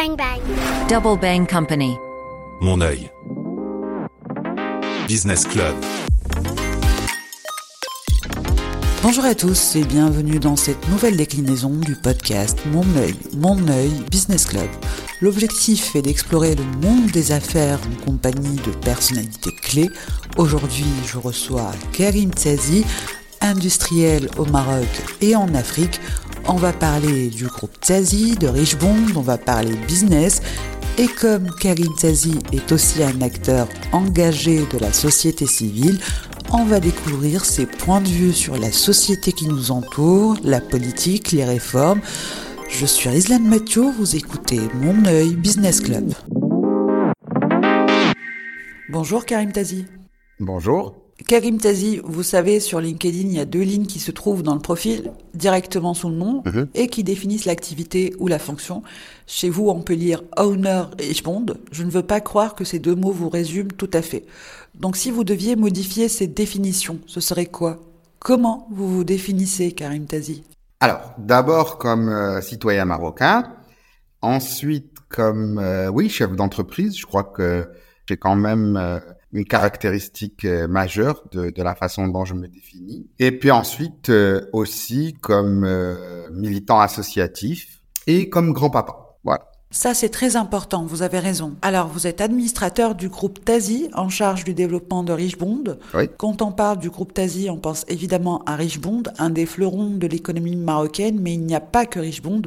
Bang bang. Double Bang Company. Mon œil. Business Club. Bonjour à tous et bienvenue dans cette nouvelle déclinaison du podcast Mon œil, mon œil Business Club. L'objectif est d'explorer le monde des affaires en compagnie de personnalités clés. Aujourd'hui, je reçois Karim Tzazi, industriel au Maroc et en Afrique. On va parler du groupe Tzazi, de Richbond, on va parler business. Et comme Karim Tzazi est aussi un acteur engagé de la société civile, on va découvrir ses points de vue sur la société qui nous entoure, la politique, les réformes. Je suis Islan Mathieu, vous écoutez Mon œil Business Club. Bonjour Karim Tazi. Bonjour. Karim Tazi, vous savez, sur LinkedIn, il y a deux lignes qui se trouvent dans le profil, directement sous le nom, Mhm. et qui définissent l'activité ou la fonction. Chez vous, on peut lire owner et bond. Je ne veux pas croire que ces deux mots vous résument tout à fait. Donc si vous deviez modifier ces définitions, ce serait quoi? Comment vous vous définissez, Karim Tazi? Alors, d'abord comme euh, citoyen marocain, ensuite comme, euh, oui, chef d'entreprise. Je crois que j'ai quand même euh, une caractéristique euh, majeure de, de la façon dont je me définis. Et puis ensuite euh, aussi comme euh, militant associatif et comme grand-papa. Voilà. Ça, c'est très important, vous avez raison. Alors, vous êtes administrateur du groupe Tazi, en charge du développement de Richbond. Oui. Quand on parle du groupe Tazi, on pense évidemment à Richbond, un des fleurons de l'économie marocaine, mais il n'y a pas que Richbond.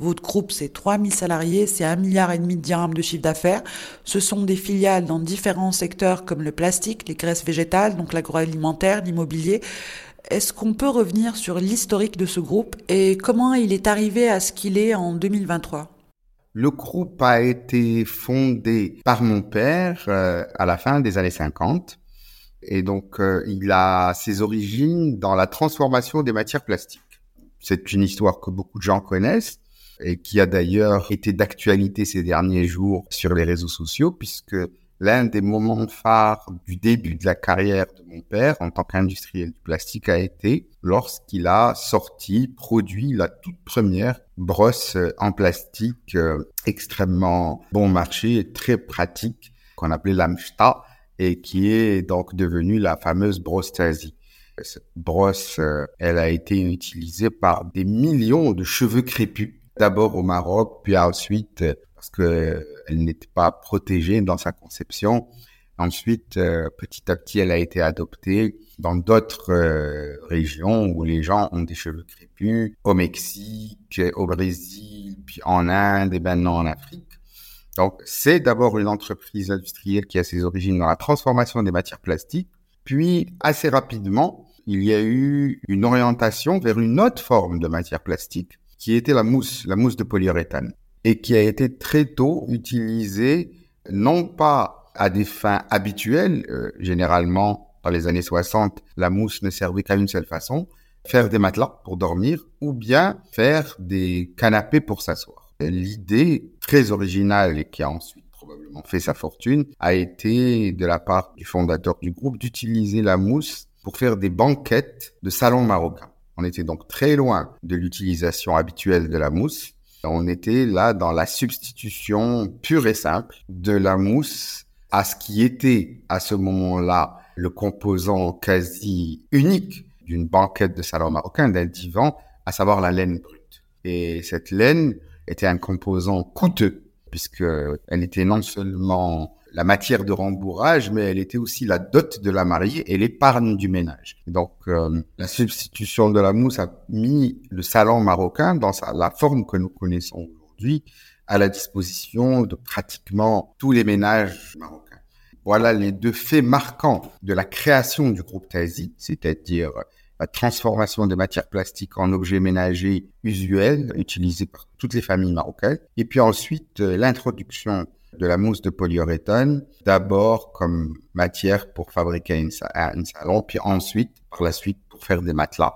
Votre groupe, c'est 3000 salariés, c'est un milliard et demi de dirhams de chiffre d'affaires. Ce sont des filiales dans différents secteurs comme le plastique, les graisses végétales, donc l'agroalimentaire, l'immobilier. Est-ce qu'on peut revenir sur l'historique de ce groupe et comment il est arrivé à ce qu'il est en 2023 Le groupe a été fondé par mon père euh, à la fin des années 50. Et donc, euh, il a ses origines dans la transformation des matières plastiques. C'est une histoire que beaucoup de gens connaissent et qui a d'ailleurs été d'actualité ces derniers jours sur les réseaux sociaux puisque l'un des moments phares du début de la carrière de mon père en tant qu'industriel du plastique a été lorsqu'il a sorti, produit la toute première brosse en plastique euh, extrêmement bon marché et très pratique qu'on appelait l'Amsta et qui est donc devenue la fameuse brosse Tazi. Cette brosse, euh, elle a été utilisée par des millions de cheveux crépus, d'abord au Maroc, puis ensuite euh, parce que elle n'était pas protégée dans sa conception. Ensuite, euh, petit à petit, elle a été adoptée dans d'autres euh, régions où les gens ont des cheveux crépus, au Mexique, au Brésil, puis en Inde et maintenant en Afrique. Donc, c'est d'abord une entreprise industrielle qui a ses origines dans la transformation des matières plastiques. Puis, assez rapidement, il y a eu une orientation vers une autre forme de matière plastique, qui était la mousse, la mousse de polyuréthane, et qui a été très tôt utilisée, non pas à des fins habituelles, euh, généralement dans les années 60, la mousse ne servait qu'à une seule façon, faire des matelas pour dormir, ou bien faire des canapés pour s'asseoir. L'idée très originale et qui a ensuite probablement fait sa fortune a été de la part du fondateur du groupe d'utiliser la mousse pour faire des banquettes de salon marocain. On était donc très loin de l'utilisation habituelle de la mousse. On était là dans la substitution pure et simple de la mousse à ce qui était à ce moment-là le composant quasi unique d'une banquette de salon marocain, d'un divan, à savoir la laine brute. Et cette laine était un composant coûteux puisque elle était non seulement la matière de rembourrage, mais elle était aussi la dot de la mariée et l'épargne du ménage. Donc, euh, la substitution de la mousse a mis le salon marocain dans sa, la forme que nous connaissons aujourd'hui à la disposition de pratiquement tous les ménages marocains. Voilà les deux faits marquants de la création du groupe Tazi, c'est-à-dire la transformation des matières plastiques en objets ménagers usuels utilisés par toutes les familles marocaines. Et puis ensuite, euh, l'introduction de la mousse de polyuréthane, d'abord comme matière pour fabriquer une, sa- un salon, puis ensuite, par la suite, pour faire des matelas,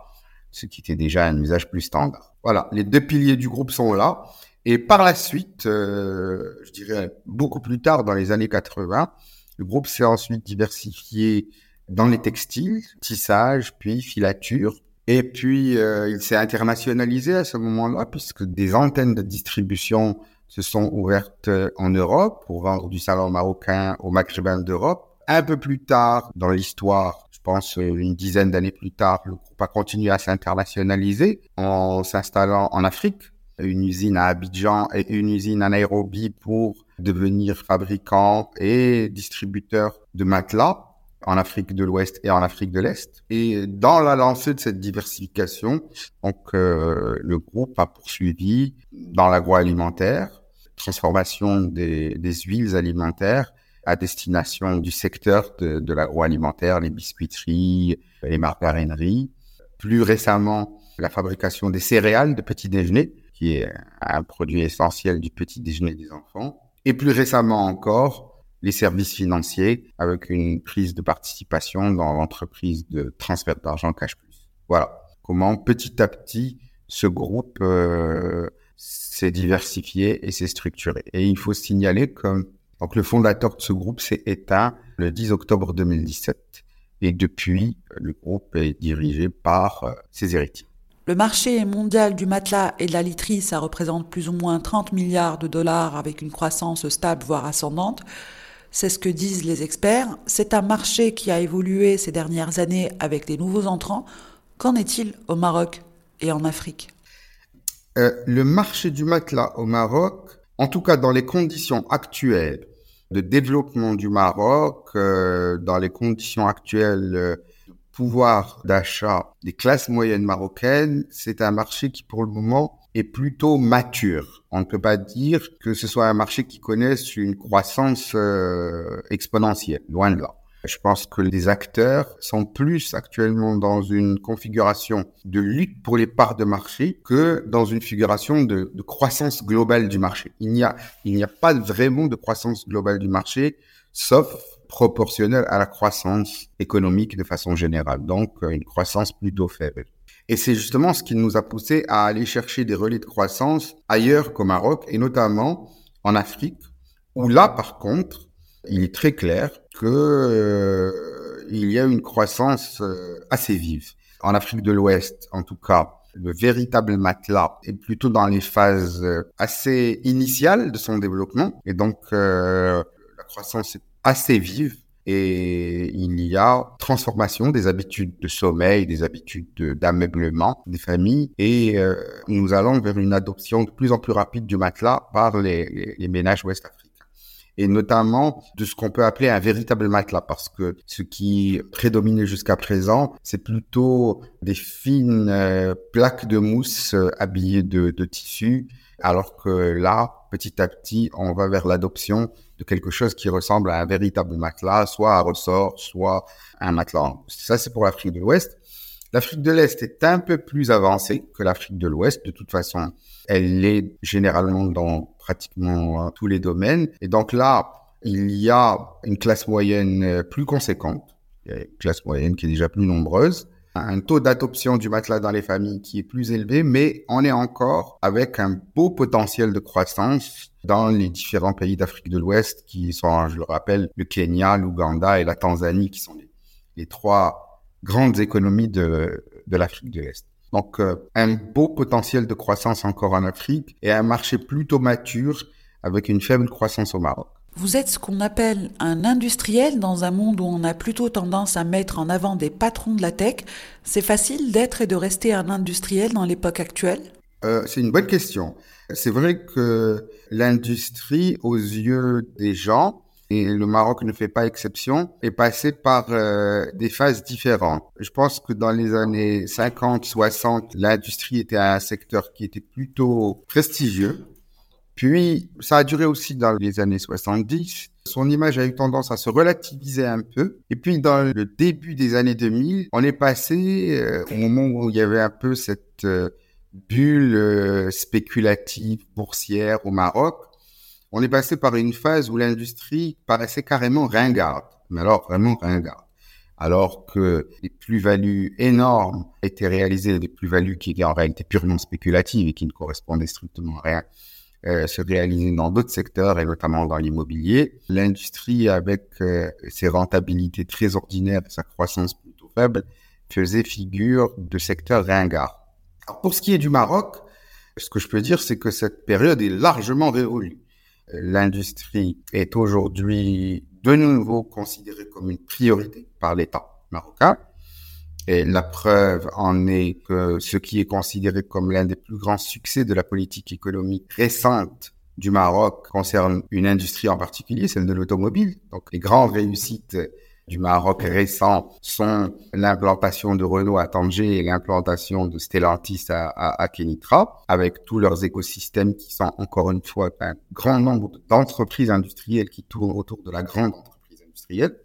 ce qui était déjà un usage plus standard. Voilà, les deux piliers du groupe sont là. Et par la suite, euh, je dirais beaucoup plus tard, dans les années 80, le groupe s'est ensuite diversifié dans les textiles, tissage, puis filature. Et puis, euh, il s'est internationalisé à ce moment-là, puisque des antennes de distribution se sont ouvertes en Europe pour vendre du salon marocain aux maghrébins d'Europe. Un peu plus tard dans l'histoire, je pense une dizaine d'années plus tard, le groupe a continué à s'internationaliser en s'installant en Afrique, une usine à Abidjan et une usine à Nairobi pour devenir fabricant et distributeur de matelas en Afrique de l'Ouest et en Afrique de l'Est. Et dans la lancée de cette diversification, donc euh, le groupe a poursuivi dans l'agroalimentaire, transformation des, huiles alimentaires à destination du secteur de, de l'agroalimentaire, les biscuiteries, les margarineries. Plus récemment, la fabrication des céréales de petit déjeuner, qui est un produit essentiel du petit déjeuner des enfants. Et plus récemment encore, les services financiers avec une prise de participation dans l'entreprise de transfert d'argent Cash Plus. Voilà comment petit à petit ce groupe euh, s'est diversifié et s'est structuré. Et il faut signaler que le fondateur de ce groupe s'est éteint le 10 octobre 2017 et depuis le groupe est dirigé par euh, ses héritiers. Le marché mondial du matelas et de la literie, ça représente plus ou moins 30 milliards de dollars avec une croissance stable voire ascendante. C'est ce que disent les experts. C'est un marché qui a évolué ces dernières années avec des nouveaux entrants. Qu'en est-il au Maroc et en Afrique? Le marché du matelas au Maroc, en tout cas dans les conditions actuelles de développement du Maroc, euh, dans les conditions actuelles euh, de pouvoir d'achat des classes moyennes marocaines, c'est un marché qui pour le moment est plutôt mature. On ne peut pas dire que ce soit un marché qui connaisse une croissance euh, exponentielle, loin de là. Je pense que les acteurs sont plus actuellement dans une configuration de lutte pour les parts de marché que dans une figuration de, croissance globale du marché. Il n'y a, il n'y a pas vraiment de croissance globale du marché, sauf proportionnelle à la croissance économique de façon générale. Donc, une croissance plutôt faible. Et c'est justement ce qui nous a poussé à aller chercher des relais de croissance ailleurs qu'au Maroc et notamment en Afrique, où là, par contre, il est très clair que euh, y a une croissance euh, assez vive. En Afrique de l'Ouest, en tout cas, le véritable matelas est plutôt dans les phases euh, assez initiales de son développement, et donc la croissance est assez vive et il y a transformation des habitudes de sommeil, des habitudes d'ameublement des familles. Et nous allons vers une adoption de plus en plus rapide du matelas par les, les, ménages ouest-africains et notamment de ce qu'on peut appeler un véritable matelas, parce que ce qui prédominait jusqu'à présent, c'est plutôt des fines euh, plaques de mousse euh, habillées de, de tissu, alors que là, petit à petit, on va vers l'adoption de quelque chose qui ressemble à un véritable matelas, soit à ressort, soit un matelas Ça, c'est pour l'Afrique de l'Ouest. L'Afrique de l'Est est un peu plus avancée que l'Afrique de l'Ouest. De toute façon, elle est généralement dans pratiquement euh, tous les domaines. Et donc là, il y a une classe moyenne euh, plus conséquente, une classe moyenne qui est déjà plus nombreuse, un taux d'adoption du matelas dans les familles qui est plus élevé, mais on est encore avec un beau potentiel de croissance dans les différents pays d'Afrique de l'Ouest qui sont, je le rappelle, le Kenya, l'Ouganda et la Tanzanie qui sont les, trois grandes économies de, de l'Afrique de l'Est. Donc euh, un beau potentiel de croissance encore en Afrique et un marché plutôt mature avec une faible croissance au Maroc. Vous êtes ce qu'on appelle un industriel dans un monde où on a plutôt tendance à mettre en avant des patrons de la tech. C'est facile d'être et de rester un industriel dans l'époque actuelle? Euh, C'est une bonne question. C'est vrai que l'industrie, aux yeux des gens, et le Maroc ne fait pas exception, est passé par euh, des phases différentes. Je pense que dans les années 50, 60, l'industrie était un secteur qui était plutôt prestigieux, puis, ça a duré aussi dans les années 70. Son image a eu tendance à se relativiser un peu. Et puis, dans le début des années 2000, on est passé euh, au moment où il y avait un peu cette euh, bulle spéculative boursière au Maroc. On est passé par une phase où l'industrie paraissait carrément ringarde. Mais alors, vraiment ringarde alors que les plus-values énormes étaient réalisées, des plus-values qui étaient en réalité purement spéculatives et qui ne correspondaient strictement à rien euh, se réaliser dans d'autres secteurs et notamment dans l'immobilier. L'industrie, avec euh, ses rentabilités très ordinaires et sa croissance plutôt faible, faisait figure de secteur ringard. Alors, pour ce qui est du Maroc, Ce que je peux dire, c'est que cette période est largement révolue. L'industrie est aujourd'hui de nouveau considérée comme une priorité par l'État marocain. Et la preuve en est que ce qui est considéré comme l'un des plus grands succès de la politique économique récente du Maroc concerne une industrie en particulier, celle de l'automobile. Donc les grandes réussites du Maroc récent sont l'implantation de Renault à Tanger et l'implantation de Stellantis à, Kenitra, avec tous leurs écosystèmes qui sont encore une fois un grand nombre d'entreprises industrielles qui tournent autour de la grande entreprise industrielle.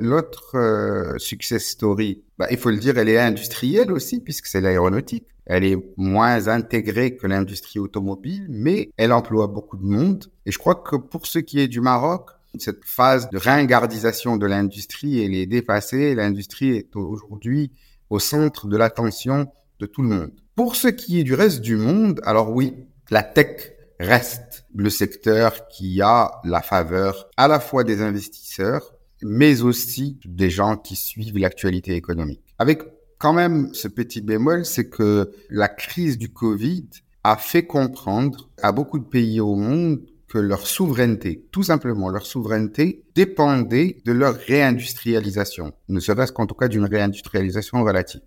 L'autre euh, success story, bah, il faut le dire, elle est industrielle aussi, puisque c'est l'aéronautique. Elle est moins intégrée que l'industrie automobile, mais elle emploie beaucoup de monde. Et je crois que pour ce qui est du Maroc, cette phase de ringardisation de l'industrie, elle est dépassée. L'industrie est aujourd'hui au centre de l'attention de tout le monde. Pour ce qui est du reste du monde, alors oui, la tech reste le secteur qui a la faveur à la fois des investisseurs, mais aussi des gens qui suivent l'actualité économique. Avec quand même ce petit bémol, c'est que la crise du Covid a fait comprendre à beaucoup de pays au monde que leur souveraineté, tout simplement leur souveraineté, dépendait de leur réindustrialisation, ne serait-ce qu'en tout cas d'une réindustrialisation relative.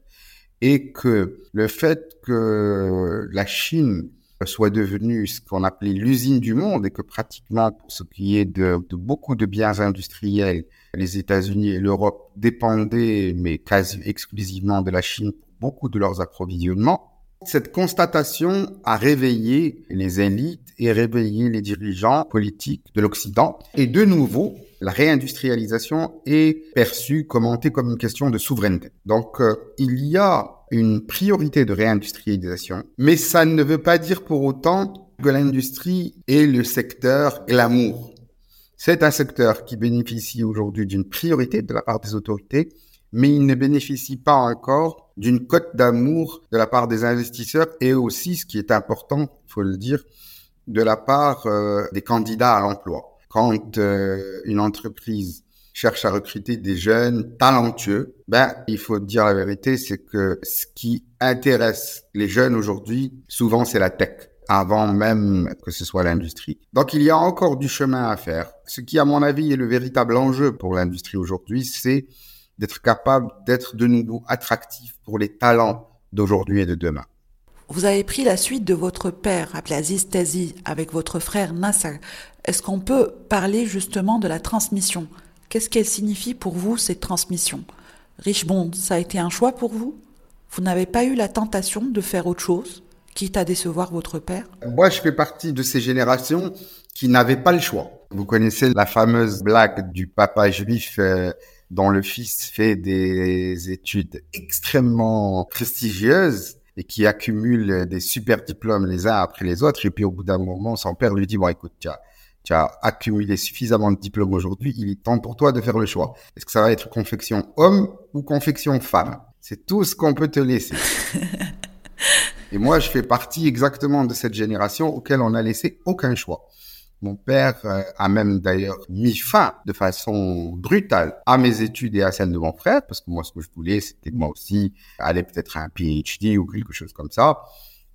Et que le fait que la Chine soit devenue ce qu'on appelait l'usine du monde et que pratiquement pour ce qui est de, beaucoup de biens industriels, les États-Unis et l'Europe dépendaient, mais quasi exclusivement de la Chine pour beaucoup de leurs approvisionnements, cette constatation a réveillé les élites et réveillé les dirigeants politiques de l'Occident. Et de nouveau, la réindustrialisation est perçue, commentée comme une question de souveraineté. Donc, euh, il y a une priorité de réindustrialisation, mais ça ne veut pas dire pour autant que l'industrie est le secteur glamour. C'est un secteur qui bénéficie aujourd'hui d'une priorité de la part des autorités, mais il ne bénéficie pas encore d'une cote d'amour de la part des investisseurs et aussi, ce qui est important, il faut le dire, de la part euh, des candidats à l'emploi. Quand euh, une entreprise cherche à recruter des jeunes talentueux, ben il faut dire la vérité, c'est que ce qui intéresse les jeunes aujourd'hui, souvent c'est la tech avant même que ce soit l'industrie. Donc il y a encore du chemin à faire. Ce qui, à mon avis, est le véritable enjeu pour l'industrie aujourd'hui, c'est d'être capable d'être de nouveau attractif pour les talents d'aujourd'hui et de demain. Vous avez pris la suite de votre père, Abdelaziz Tazi, avec votre frère Nasser. Est-ce qu'on peut parler justement de la transmission? Qu'est-ce qu'elle signifie pour vous, cette transmission? Richmond, ça a été un choix pour vous? Vous n'avez pas eu la tentation de faire autre chose, quitte à décevoir votre père? Moi, je fais partie de ces générations qui n'avaient pas le choix. Vous connaissez la fameuse blague du papa juif euh, dont le fils fait des études extrêmement prestigieuses et qui accumule des super diplômes les uns après les autres. Et puis au bout d'un moment, son père lui dit, bon écoute, tu as, tu as accumulé suffisamment de diplômes aujourd'hui, il est temps pour toi de faire le choix. Est-ce que ça va être confection homme ou confection femme? C'est tout ce qu'on peut te laisser. et moi, je fais partie exactement de cette génération auquel on n'a laissé aucun choix. Mon père euh, a même d'ailleurs mis fin de façon brutale à mes études et à celles de mon frère, parce que moi, ce que je voulais, c'était moi aussi aller peut-être à un PhD ou quelque chose comme ça.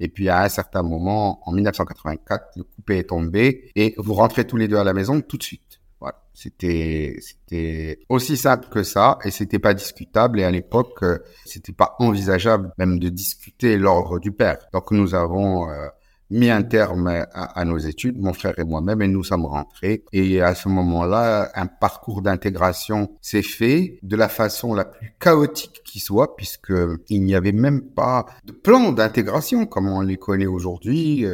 Et puis à un certain moment, en 1984, le coupé est tombé et vous rentrez tous les deux à la maison tout de suite. Voilà, c'était c'était aussi simple que ça et c'était pas discutable et à l'époque euh, c'était pas envisageable même de discuter l'ordre du père. Donc nous avons euh, mis un terme à, nos études, mon frère et moi-même, et nous sommes rentrés. Et à ce moment-là, un parcours d'intégration s'est fait de la façon la plus chaotique qui soit, puisque il n'y avait même pas de plan d'intégration comme on les connaît aujourd'hui.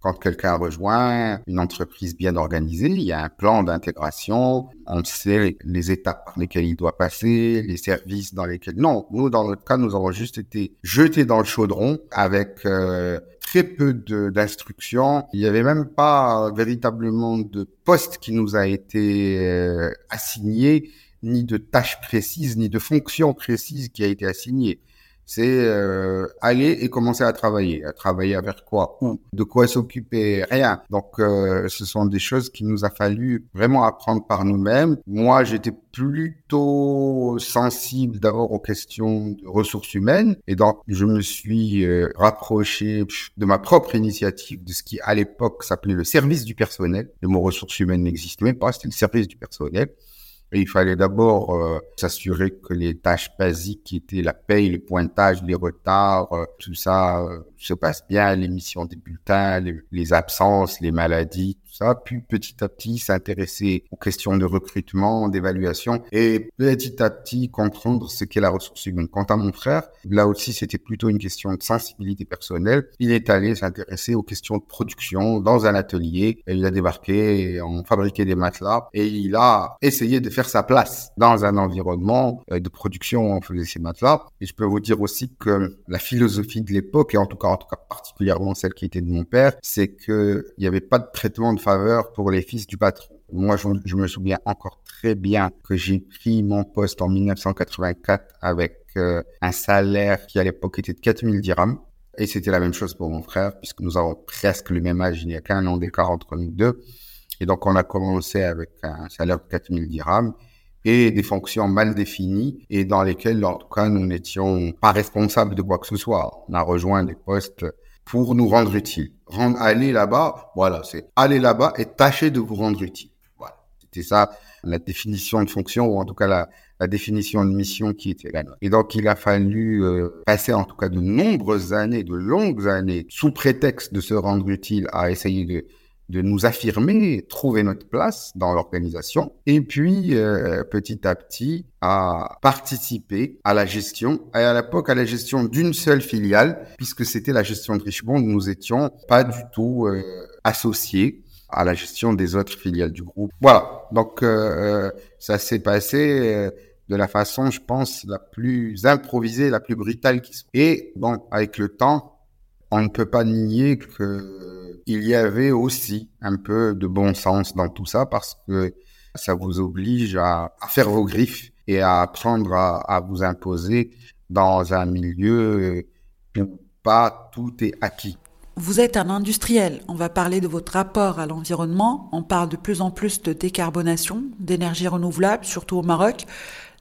Quand quelqu'un rejoint une entreprise bien organisée, il y a un plan d'intégration. On sait les étapes par lesquelles il doit passer, les services dans lesquels... Non, nous, dans notre cas, nous avons juste été jetés dans le chaudron avec euh, très peu d'instructions. Il n'y avait même pas véritablement de poste qui nous a été euh, assigné, ni de tâches précises, ni de fonctions précises qui a été assignée. C'est euh, aller et commencer à travailler. À travailler avec quoi? Où De quoi s'occuper? Rien. Donc, euh, ce sont des choses qui nous a fallu vraiment apprendre par nous-mêmes. Moi, j'étais plutôt sensible d'abord aux questions de ressources humaines et donc je me suis euh, rapproché de ma propre initiative de ce qui à l'époque s'appelait le service du personnel. Le mot ressources humaines n'existait même pas, c'était le service du personnel. Il fallait d'abord euh, s'assurer que les tâches basiques qui étaient la paye, le pointage, les retards, euh, tout ça euh, se passe bien, l'émission des bulletins, les, absences, les maladies, ça. Puis petit à petit s'intéresser aux questions de recrutement, d'évaluation et petit à petit comprendre ce qu'est la ressource humaine. Quant à mon frère, là aussi c'était plutôt une question de sensibilité personnelle. Il est allé s'intéresser aux questions de production dans un atelier. Et il a débarqué, on fabriquait des matelas et il a essayé de faire sa place dans un environnement euh, de production. On faisait ces matelas. Et je peux vous dire aussi que la philosophie de l'époque, et en tout cas en tout cas particulièrement celle qui était de mon père, c'est qu'il n'y avait pas de traitement de pour les fils du patron. Moi, je, me souviens encore très bien que j'ai pris mon poste en 1984 avec euh, un salaire qui à l'époque était de 4000 dirhams. Et c'était la même chose pour mon frère, puisque nous avons presque le même âge, il n'y a qu'un an d'écart entre nous deux. Et donc, on a commencé avec un salaire de 4000 dirhams et des fonctions mal définies et dans lesquelles, en tout cas, nous n'étions pas responsables de quoi que ce soit. On a rejoint des postes pour nous rendre utiles. Rendre, aller là-bas, voilà, c'est aller là-bas et tâcher de vous rendre utile. Voilà. C'était ça, la définition de fonction ou en tout cas la, la définition de mission qui était là. Et donc, il a fallu euh, passer en tout cas de nombreuses années, de longues années, sous prétexte de se rendre utile à essayer de de nous affirmer, trouver notre place dans l'organisation, et puis euh, petit à petit à participer à la gestion, et à l'époque à la gestion d'une seule filiale, puisque c'était la gestion de Richemont, nous étions pas du tout euh, associés à la gestion des autres filiales du groupe. Voilà, donc euh, ça s'est passé de la façon, je pense, la plus improvisée, la plus brutale qui soit. Et bon, avec le temps, on ne peut pas nier que il y avait aussi un peu de bon sens dans tout ça parce que ça vous oblige à, faire vos griffes et à apprendre à, vous imposer dans un milieu où pas tout est acquis. Vous êtes un industriel. On va parler de votre rapport à l'environnement. On parle de plus en plus de décarbonation, d'énergie renouvelable, surtout au Maroc.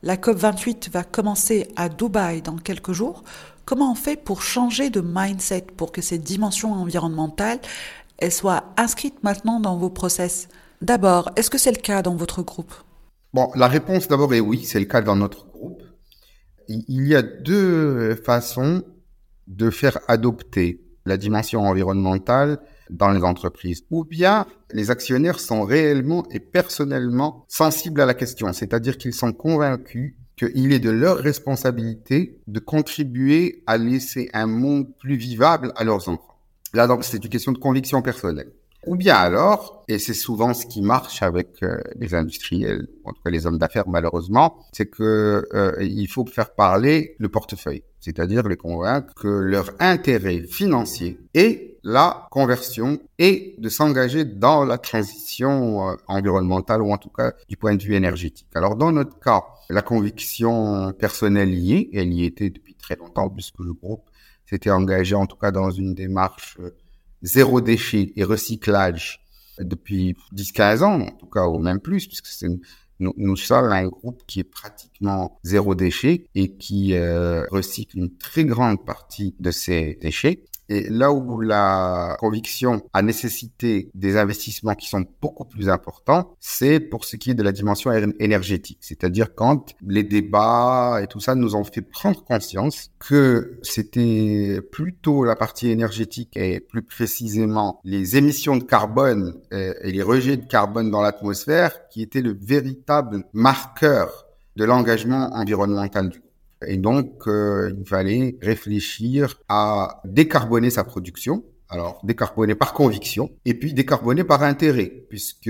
La COP28 va commencer à Dubaï dans quelques jours. Comment on fait pour changer de mindset, pour que cette dimension environnementale elle soit inscrite maintenant dans vos process? D'abord, est-ce que c'est le cas dans votre groupe? Bon, la réponse d'abord est oui, c'est le cas dans notre groupe. Il y a deux façons de faire adopter la dimension environnementale dans les entreprises. Ou bien les actionnaires sont réellement et personnellement sensibles à la question, c'est-à-dire qu'ils sont convaincus qu'il est de leur responsabilité de contribuer à laisser un monde plus vivable à leurs enfants. Là, donc, c'est une question de conviction personnelle. Ou bien alors, et c'est souvent ce qui marche avec euh, les industriels, en tout cas les hommes d'affaires malheureusement, c'est que euh, il faut faire parler le portefeuille, c'est-à-dire les convaincre que leur intérêt financier est la conversion et de s'engager dans la transition euh, environnementale ou en tout cas du point de vue énergétique. Alors dans notre cas, la conviction personnelle y est, elle y était depuis très longtemps puisque le groupe s'était engagé en tout cas dans une démarche euh, zéro déchet et recyclage depuis 10-15 ans, en tout cas, ou même plus, puisque c'est nous, nous, sommes un groupe qui est pratiquement zéro déchet et qui euh, recycle une très grande partie de ces déchets. Et là où la conviction a nécessité des investissements qui sont beaucoup plus importants, c'est pour ce qui est de la dimension énergétique. C'est-à-dire quand les débats et tout ça nous ont fait prendre conscience que c'était plutôt la partie énergétique et plus précisément les émissions de carbone euh, et les rejets de carbone dans l'atmosphère qui étaient le véritable marqueur de l'engagement environnemental du et donc, euh, il fallait réfléchir à décarboner sa production. Alors, décarboner par conviction et puis décarboner par intérêt, puisque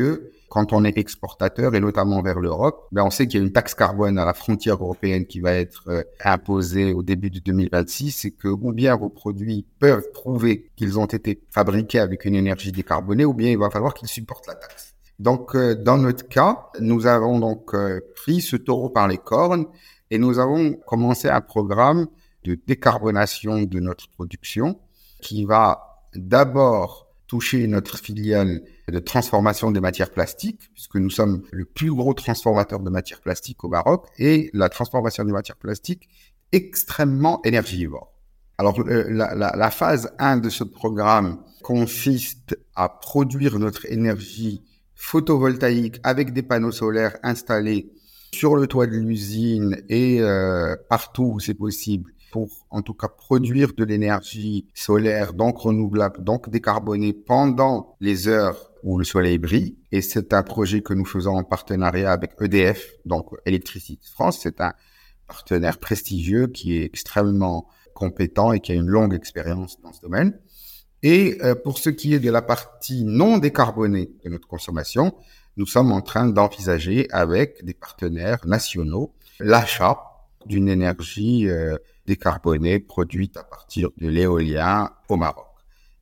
quand on est exportateur et notamment vers l'Europe, ben on sait qu'il y a une taxe carbone à la frontière européenne qui va être euh, imposée au début de 2026 et que ou bien vos produits peuvent prouver qu'ils ont été fabriqués avec une énergie décarbonée ou bien il va falloir qu'ils supportent la taxe. Donc, euh, dans notre cas, nous avons donc pris ce taureau par les cornes et nous avons commencé un programme de décarbonation de notre production qui va d'abord toucher notre filiale de transformation des matières plastiques, puisque nous sommes le plus gros transformateur de matières plastiques au Maroc, et la transformation des matières plastiques extrêmement énergivore. Alors, euh, la, la, la, phase 1 de ce programme consiste à produire notre énergie photovoltaïque avec des panneaux solaires installés sur le toit de l'usine et euh, partout où c'est possible pour en tout cas produire de l'énergie solaire, donc renouvelable, donc décarbonée pendant les heures où le soleil brille. Et c'est un projet que nous faisons en partenariat avec EDF, donc Électricité France. C'est un partenaire prestigieux qui est extrêmement compétent et qui a une longue expérience dans ce domaine. Et euh, pour ce qui est de la partie non décarbonée de notre consommation, nous sommes en train d'envisager avec des partenaires nationaux l'achat d'une énergie euh, décarbonée produite à partir de l'éolien au Maroc.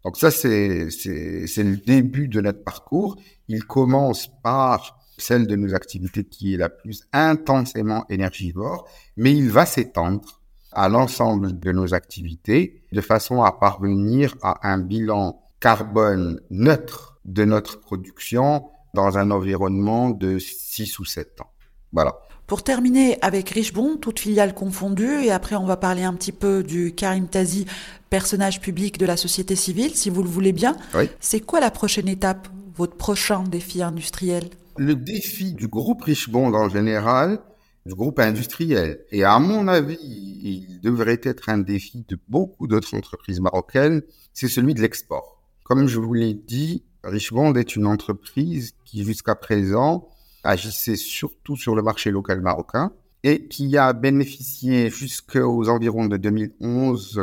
Donc ça, c'est, le début de notre parcours. Il commence par celle de nos activités qui est la plus intensément énergivore, mais il va s'étendre à l'ensemble de nos activités de façon à parvenir à un bilan carbone neutre de notre production dans un environnement de 6 ou 7 ans. Voilà. Pour terminer avec Richebon, toute filiale confondue, et après on va parler un petit peu du Karim Tazi, personnage public de la société civile, si vous le voulez bien. Oui. C'est quoi la prochaine étape, votre prochain défi industriel? Le défi du groupe Richebond en général, du groupe industriel, et à mon avis, il devrait être un défi de beaucoup d'autres entreprises marocaines, c'est celui de l'export. Comme je vous l'ai dit, Richemont est une entreprise qui jusqu'à présent agissait surtout sur le marché local marocain et qui a bénéficié jusqu'aux environs de 2011,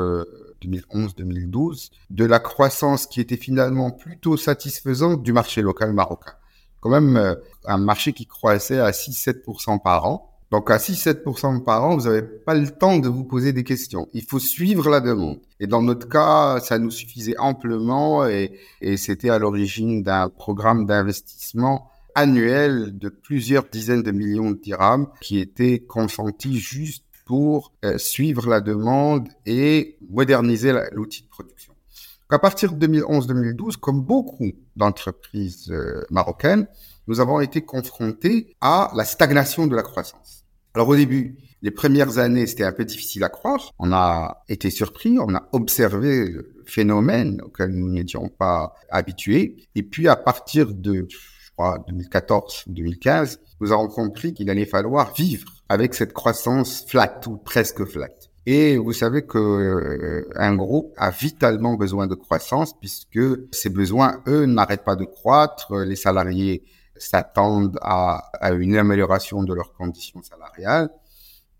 2011-2012 de la croissance qui était finalement plutôt satisfaisante du marché local marocain. Quand même euh, un marché qui croissait à 6-7% par an. Donc à 6-7% par an, vous n'avez pas le temps de vous poser des questions. Il faut suivre la demande. Et dans notre cas, ça nous suffisait amplement et, et c'était à l'origine d'un programme d'investissement annuel de plusieurs dizaines de millions de dirhams qui étaient consentis juste pour euh, suivre la demande et moderniser l'outil de production. À partir de 2011-2012, comme beaucoup d'entreprises euh, marocaines, nous avons été confrontés à la stagnation de la croissance. Alors au début, les premières années, c'était un peu difficile à croire. On a été surpris, on a observé le phénomène auquel nous n'étions pas habitués. Et puis à partir de 2014-2015, nous avons compris qu'il allait falloir vivre avec cette croissance flat ou presque flat. Et vous savez que euh, un groupe a vitalement besoin de croissance puisque ces besoins, eux, n'arrêtent pas de croître. Les salariés s'attendent à, une amélioration de leurs conditions salariales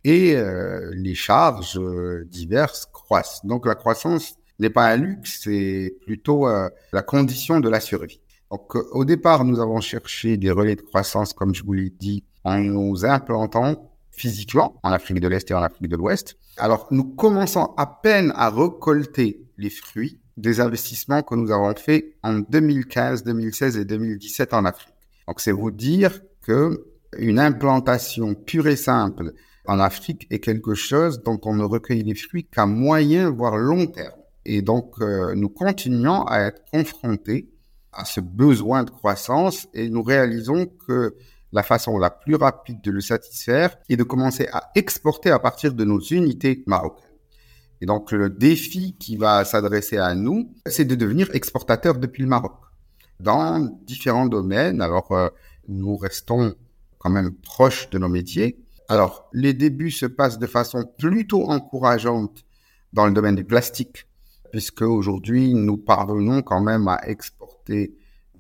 et euh, les charges euh, diverses croissent. Donc la croissance n'est pas un luxe, c'est plutôt euh, la condition de la survie. Donc, au départ, nous avons cherché des relais de croissance, comme je vous l'ai dit, en nous implantant physiquement en Afrique de l'Est et en Afrique de l'Ouest. Alors, nous commençons à peine à récolter les fruits des investissements que nous avons faits en 2015, 2016 et 2017 en Afrique. Donc, c'est vous dire que une implantation pure et simple en Afrique est quelque chose dont on ne recueille les fruits qu'à moyen, voire long terme. Et donc, euh, nous continuons à être confrontés à ce besoin de croissance et nous réalisons que la façon la plus rapide de le satisfaire est de commencer à exporter à partir de nos unités marocaines. Et donc le défi qui va s'adresser à nous, c'est de devenir exportateur depuis le Maroc dans différents domaines. Alors euh, nous restons quand même proches de nos métiers. Alors les débuts se passent de façon plutôt encourageante dans le domaine du plastique, puisque aujourd'hui nous parvenons quand même à exporter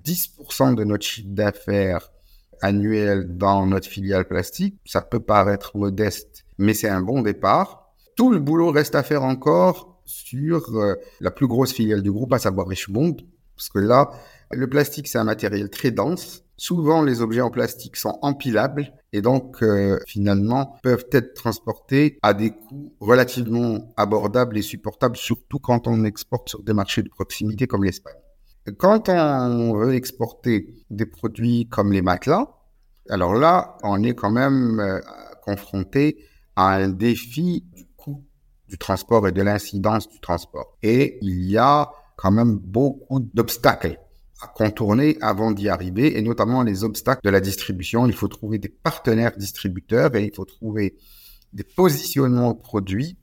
10% de notre chiffre d'affaires annuel dans notre filiale plastique. Ça peut paraître modeste, mais c'est un bon départ. Tout le boulot reste à faire encore sur euh, la plus grosse filiale du groupe, à savoir Richemont, parce que là, le plastique, c'est un matériel très dense. Souvent, les objets en plastique sont empilables et donc, euh, finalement, peuvent être transportés à des coûts relativement abordables et supportables, surtout quand on exporte sur des marchés de proximité comme l'Espagne. Quand on veut exporter des produits comme les matelas, alors là, on est quand même euh, confronté à un défi du coût du transport et de l'incidence du transport. Et il y a quand même beaucoup d'obstacles à contourner avant d'y arriver, et notamment les obstacles de la distribution. Il faut trouver des partenaires distributeurs et il faut trouver des positionnements produits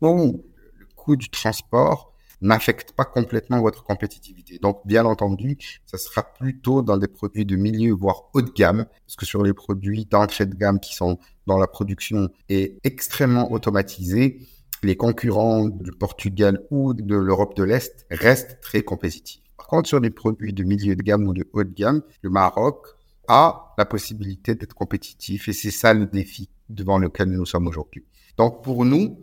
où le coût du transport n'affecte pas complètement votre compétitivité. Donc, bien entendu, ça sera plutôt dans des produits de milieu, voire haut de gamme, parce que sur les produits d'entrée de gamme qui sont dans la production et extrêmement automatisés, les concurrents du Portugal ou de l'Europe de l'Est restent très compétitifs. Par contre, sur les produits de milieu de gamme ou de haut de gamme, le Maroc a la possibilité d'être compétitif et c'est ça le défi devant lequel nous sommes aujourd'hui. Donc pour nous,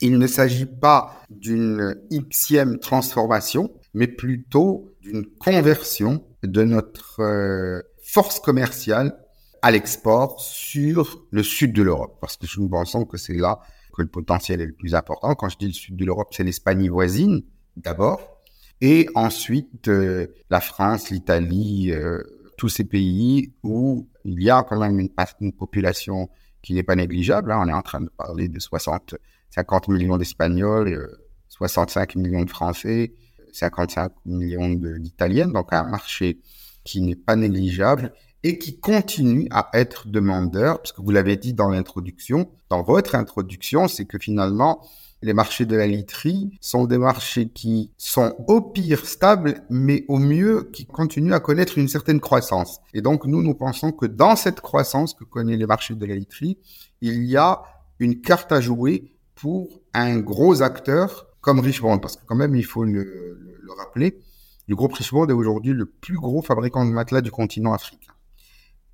il ne s'agit pas d'une xème transformation, mais plutôt d'une conversion de notre euh, force commerciale à l'export sur le sud de l'Europe, parce que nous pensons que c'est là que le potentiel est le plus important. Quand je dis le sud de l'Europe, c'est l'Espagne voisine d'abord, et ensuite euh, la France, l'Italie, euh, tous ces pays où il y a quand même une, population qui n'est pas négligeable. Hein. On est en train de parler de 60, 50 millions d'Espagnols, 65 euh, millions de Français, 55 millions d'Italiens, donc un marché qui n'est pas négligeable et qui continue à être demandeur, parce que vous l'avez dit dans l'introduction, dans votre introduction, c'est que finalement, les marchés de la literie sont des marchés qui sont au pire stables, mais au mieux qui continuent à connaître une certaine croissance. Et donc, nous, nous pensons que dans cette croissance que connaissent les marchés de la literie, il y a une carte à jouer pour un gros acteur comme Richemont, parce que quand même, il faut le, le rappeler, le groupe Richemont est aujourd'hui le plus gros fabricant de matelas du continent africain.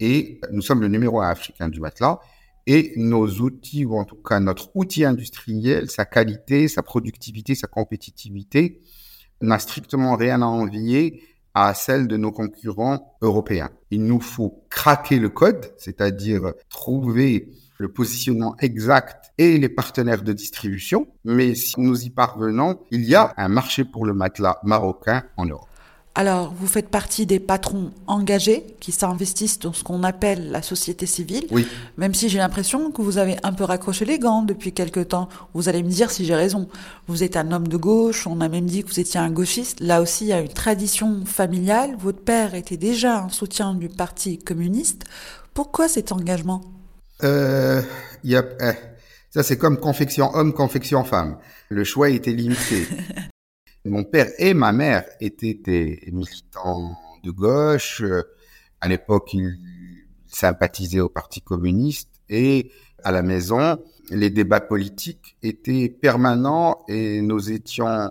Et nous sommes le numéro un africain du matelas. Et nos outils, ou en tout cas notre outil industriel, sa qualité, sa productivité, sa compétitivité, n'a strictement rien à envier à celle de nos concurrents européens. Il nous faut craquer le code, c'est-à-dire trouver le positionnement exact et les partenaires de distribution. Mais si nous y parvenons, il y a un marché pour le matelas marocain en Europe. Alors, vous faites partie des patrons engagés qui s'investissent dans ce qu'on appelle la société civile. Oui. Même si j'ai l'impression que vous avez un peu raccroché les gants depuis quelque temps. Vous allez me dire si j'ai raison. Vous êtes un homme de gauche. On a même dit que vous étiez un gauchiste. Là aussi, il y a une tradition familiale. Votre père était déjà un soutien du Parti communiste. Pourquoi cet engagement? Euh, y a, eh, Ça, c'est comme confection homme, confection femme. Le choix était limité. Mon père et ma mère étaient des militants de gauche. À l'époque, ils sympathisaient au Parti communiste et à la maison, les débats politiques étaient permanents et nous étions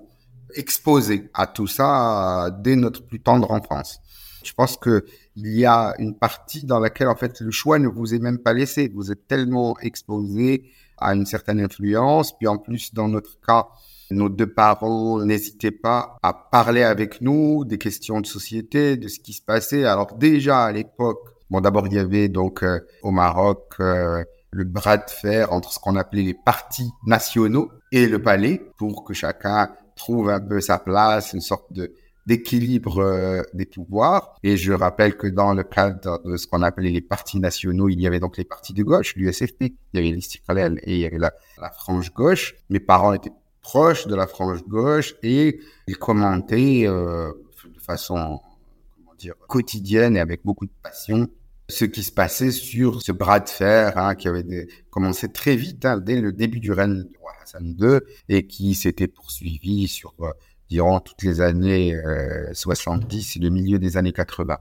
exposés à tout ça dès notre plus tendre enfance. Je pense que il y a une partie dans laquelle en fait le choix ne vous est même pas laissé. Vous êtes tellement exposé à une certaine influence, puis en plus dans notre cas, nos deux parents n'hésitaient pas à parler avec nous des questions de société, de ce qui se passait. Alors déjà à l'époque, bon d'abord il y avait donc euh, au Maroc euh, le bras de fer entre ce qu'on appelait les partis nationaux et le palais pour que chacun trouve un peu sa place, une sorte de d'équilibre euh, des pouvoirs. Et je rappelle que dans le cadre de ce qu'on appelait les partis nationaux, il y avait donc les partis de gauche, l'USFP, il y avait l'Istiklal et il y avait la, la frange gauche. Mes parents étaient proche de la frange gauche et il commentait euh, de façon comment dire, quotidienne et avec beaucoup de passion ce qui se passait sur ce bras de fer hein, qui avait commencé très vite hein, dès le début du règne roi Hassan II et qui s'était poursuivi sur euh, durant toutes les années euh, 70 et le milieu des années 80.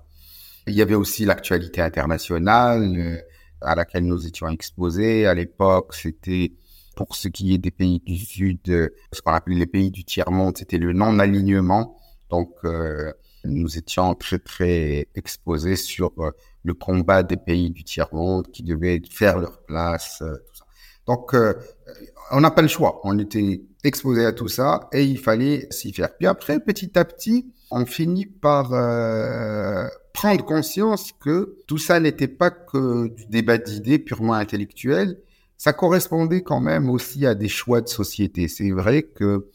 Il y avait aussi l'actualité internationale euh, à laquelle nous étions exposés. À l'époque, c'était pour ce qui est des pays du Sud, euh, ce qu'on appelait les pays du tiers-monde, c'était le non-alignement. Donc, euh, nous étions très, très exposés sur euh, le combat des pays du tiers-monde qui devaient faire leur place. Donc, on n'a pas le choix. On était exposés à tout ça et il fallait s'y faire. Puis après, petit à petit, on finit par prendre conscience que tout ça n'était pas que du débat d'idées purement intellectuel, ça correspondait quand même aussi à des choix de société. C'est vrai que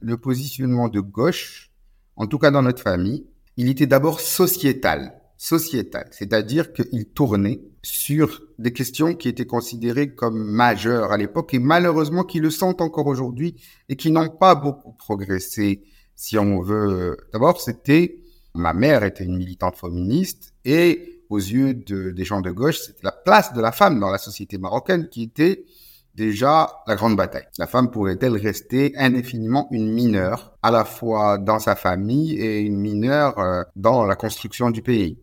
le positionnement de gauche, en tout cas dans notre famille, il était d'abord sociétal. Sociétal, c'est-à-dire qu'il tournait sur des questions qui étaient considérées comme majeures à l'époque et malheureusement qui le sont encore aujourd'hui et qui n'ont pas beaucoup progressé, si on veut. D'abord, c'était ma mère était une militante féministe et aux yeux de, des gens de gauche, c'était la place de la femme dans la société marocaine qui était déjà la grande bataille. La femme pourrait-elle rester indéfiniment une mineure, à la fois dans sa famille et une mineure euh, dans la construction du pays?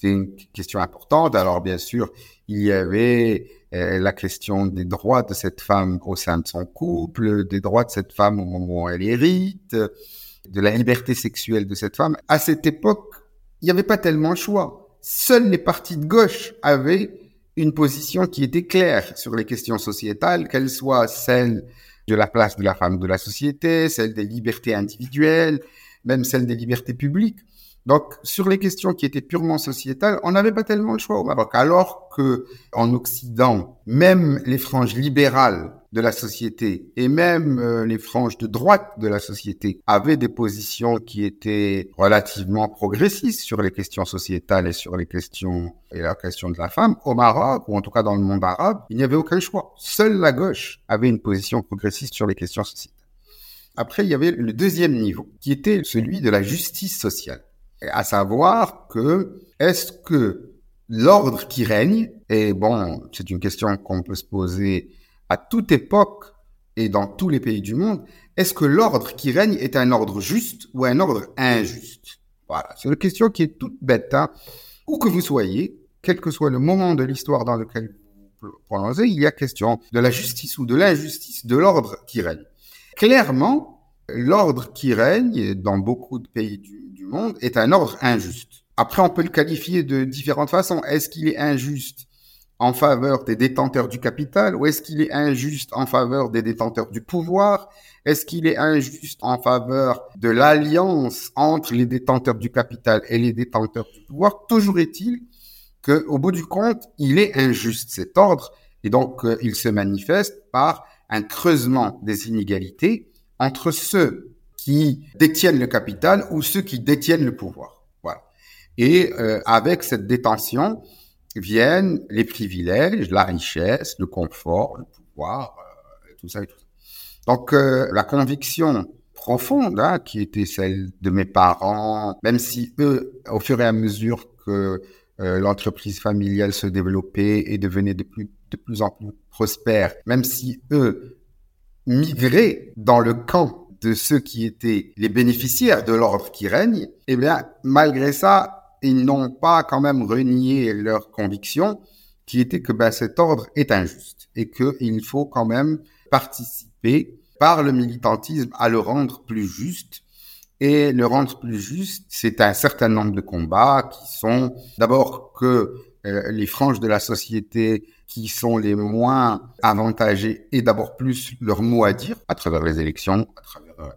C'est une question importante. Alors bien sûr, il y avait euh, la question des droits de cette femme au sein de son couple, des droits de cette femme au moment où elle hérite, de la liberté sexuelle de cette femme. À cette époque, il n'y avait pas tellement le choix. Seuls les partis de gauche avaient une position qui était claire sur les questions sociétales, qu'elles soient celles de la place de la femme de la société, celles des libertés individuelles, même celles des libertés publiques. Donc, sur les questions qui étaient purement sociétales, on n'avait pas tellement le choix au Maroc. Alors que, en Occident, même les franges libérales de la société et même euh, les franges de droite de la société avaient des positions qui étaient relativement progressistes sur les questions sociétales et sur les questions et la question de la femme. Au Maroc, ou en tout cas dans le monde arabe, il n'y avait aucun choix. Seule la gauche avait une position progressiste sur les questions sociétales. Après, il y avait le deuxième niveau, qui était celui de la justice sociale à savoir que est-ce que l'ordre qui règne, et bon, c'est une question qu'on peut se poser à toute époque et dans tous les pays du monde, est-ce que l'ordre qui règne est un ordre juste ou un ordre injuste? Voilà, c'est une question qui est toute bête. Hein. Où que vous soyez, quel que soit le moment de l'histoire dans lequel vous prononcez, il y a question de la justice ou de l'injustice de l'ordre qui règne. Clairement, l'ordre qui règne dans beaucoup de pays du monde est un ordre injuste. Après, on peut le qualifier de différentes façons. Est-ce qu'il est injuste en faveur des détenteurs du capital ou est-ce qu'il est injuste en faveur des détenteurs du pouvoir? Est-ce qu'il est injuste en faveur de l'alliance entre les détenteurs du capital et les détenteurs du pouvoir? Toujours est-il que, au bout du compte, il est injuste cet ordre et donc euh, il se manifeste par un creusement des inégalités entre ceux qui détiennent le capital ou ceux qui détiennent le pouvoir. Voilà. Et euh, avec cette détention viennent les privilèges, la richesse, le confort, le pouvoir, euh, tout ça et tout ça. Donc euh, la conviction profonde hein, qui était celle de mes parents, même si eux, au fur et à mesure que l'entreprise familiale se développait et devenait de plus, de plus en plus prospère, même si eux migraient dans le camp de ceux qui étaient les bénéficiaires de l'ordre qui règne, eh bien, malgré ça, ils n'ont pas quand même renié leur conviction qui était que ben, cet ordre est injuste et qu'il faut quand même participer par le militantisme à le rendre plus juste. Et le rendre plus juste, c'est un certain nombre de combats qui sont d'abord que euh, les franges de la société qui sont les moins avantagées et d'abord plus leur mot à dire à travers les élections, à travers euh,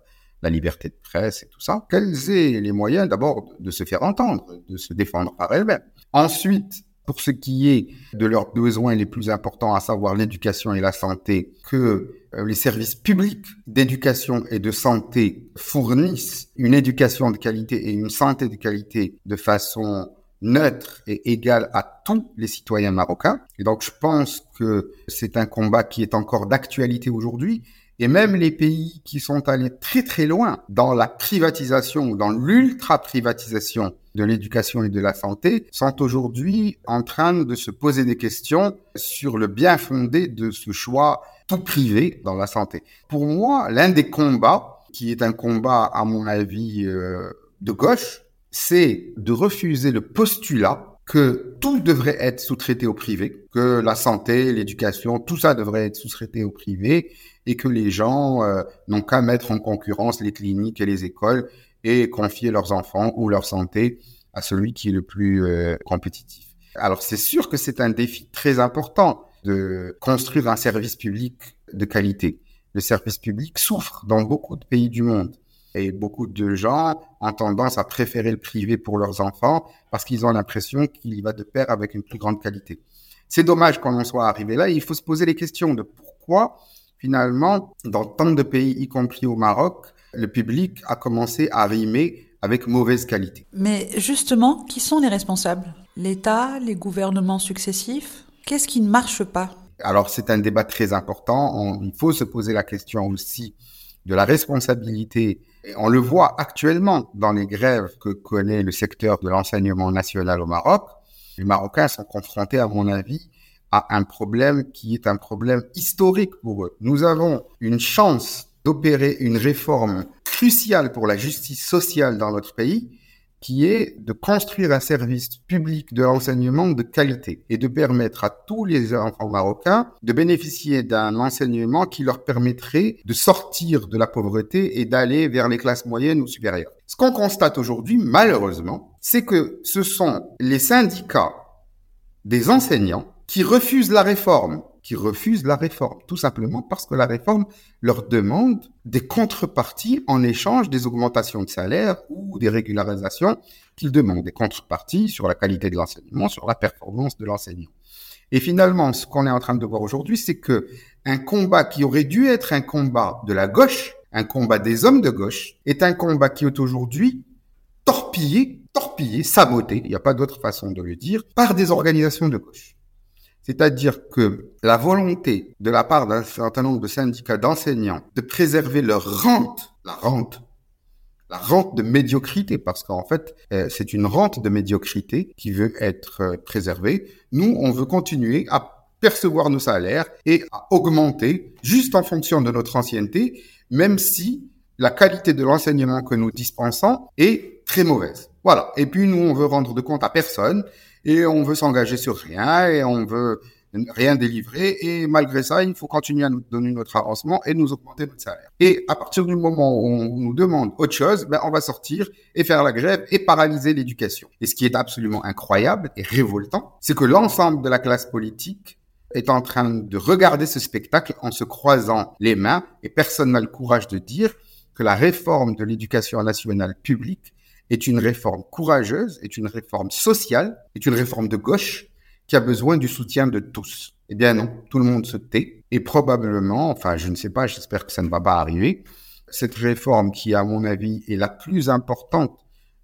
la liberté de presse et tout ça, qu'elles aient les moyens d'abord de se faire entendre, de se défendre par elles-mêmes. Ensuite, pour ce qui est de leurs besoins les plus importants, à savoir l'éducation et la santé, que euh, les services publics d'éducation et de santé fournissent une éducation de qualité et une santé de qualité de façon neutre et égal à tous les citoyens marocains. Et donc, je pense que c'est un combat qui est encore d'actualité aujourd'hui. Et même les pays qui sont allés très très loin dans la privatisation dans l'ultra-privatisation de l'éducation et de la santé sont aujourd'hui en train de se poser des questions sur le bien fondé de ce choix tout privé dans la santé. Pour moi, l'un des combats, qui est un combat à mon avis euh, de gauche, c'est de refuser le postulat que tout devrait être sous-traité au privé, que la santé, l'éducation, tout ça devrait être sous-traité au privé et que les gens euh, n'ont qu'à mettre en concurrence les cliniques et les écoles et confier leurs enfants ou leur santé à celui qui est le plus euh, compétitif. Alors c'est sûr que c'est un défi très important de construire un service public de qualité. Le service public souffre dans beaucoup de pays du monde. Et beaucoup de gens ont tendance à préférer le privé pour leurs enfants parce qu'ils ont l'impression qu'il y va de pair avec une plus grande qualité. C'est dommage qu'on en soit arrivé là. il faut se poser les questions de pourquoi, finalement, dans tant de pays, y compris au Maroc, le public a commencé à rimer avec mauvaise qualité. Mais justement, qui sont les responsables? L'État, les gouvernements successifs? Qu'est-ce qui ne marche pas? Alors c'est un débat très important. il faut se poser la question aussi de la responsabilité. on le voit actuellement dans les grèves que connaît le secteur de l'enseignement national au Maroc. Les Marocains sont confrontés, à mon avis, à un problème qui est un problème historique pour eux. Nous avons une chance d'opérer une réforme cruciale pour la justice sociale dans notre pays, qui est de construire un service public de l'enseignement de qualité et de permettre à tous les enfants marocains de bénéficier d'un enseignement qui leur permettrait de sortir de la pauvreté et d'aller vers les classes moyennes ou supérieures. Ce qu'on constate aujourd'hui, malheureusement, c'est que ce sont les syndicats des enseignants qui refusent la réforme qui refusent la réforme, tout simplement parce que la réforme leur demande des contreparties en échange des augmentations de salaire ou des régularisations qu'ils demandent, des contreparties sur la qualité de l'enseignement, sur la performance de l'enseignant. Et finalement, ce qu'on est en train de voir aujourd'hui, c'est que un combat qui aurait dû être un combat de la gauche, un combat des hommes de gauche, est un combat qui est aujourd'hui torpillé, torpillé, saboté, il n'y a pas d'autre façon de le dire, par des organisations de gauche. C'est-à-dire que la volonté de la part d'un certain nombre de syndicats d'enseignants de préserver leur rente, la rente, la rente de médiocrité, parce qu'en fait, euh, c'est une rente de médiocrité qui veut être euh, préservée. Nous, on veut continuer à percevoir nos salaires et à augmenter juste en fonction de notre ancienneté, même si la qualité de l'enseignement que nous dispensons est très mauvaise. Voilà. Et puis nous, on veut rendre de compte à personne et on veut s'engager sur rien et on veut rien délivrer et malgré ça, il faut continuer à nous donner notre avancement et nous augmenter notre salaire. Et à partir du moment où on nous demande autre chose, ben on va sortir et faire la grève et paralyser l'éducation. Et ce qui est absolument incroyable et révoltant, c'est que l'ensemble de la classe politique est en train de regarder ce spectacle en se croisant les mains et personne n'a le courage de dire que la réforme de l'éducation nationale publique est une réforme courageuse, est une réforme sociale, est une réforme de gauche qui a besoin du soutien de tous. Eh bien non, tout le monde se tait et probablement, enfin je ne sais pas, j'espère que ça ne va pas arriver, cette réforme qui à mon avis est la plus importante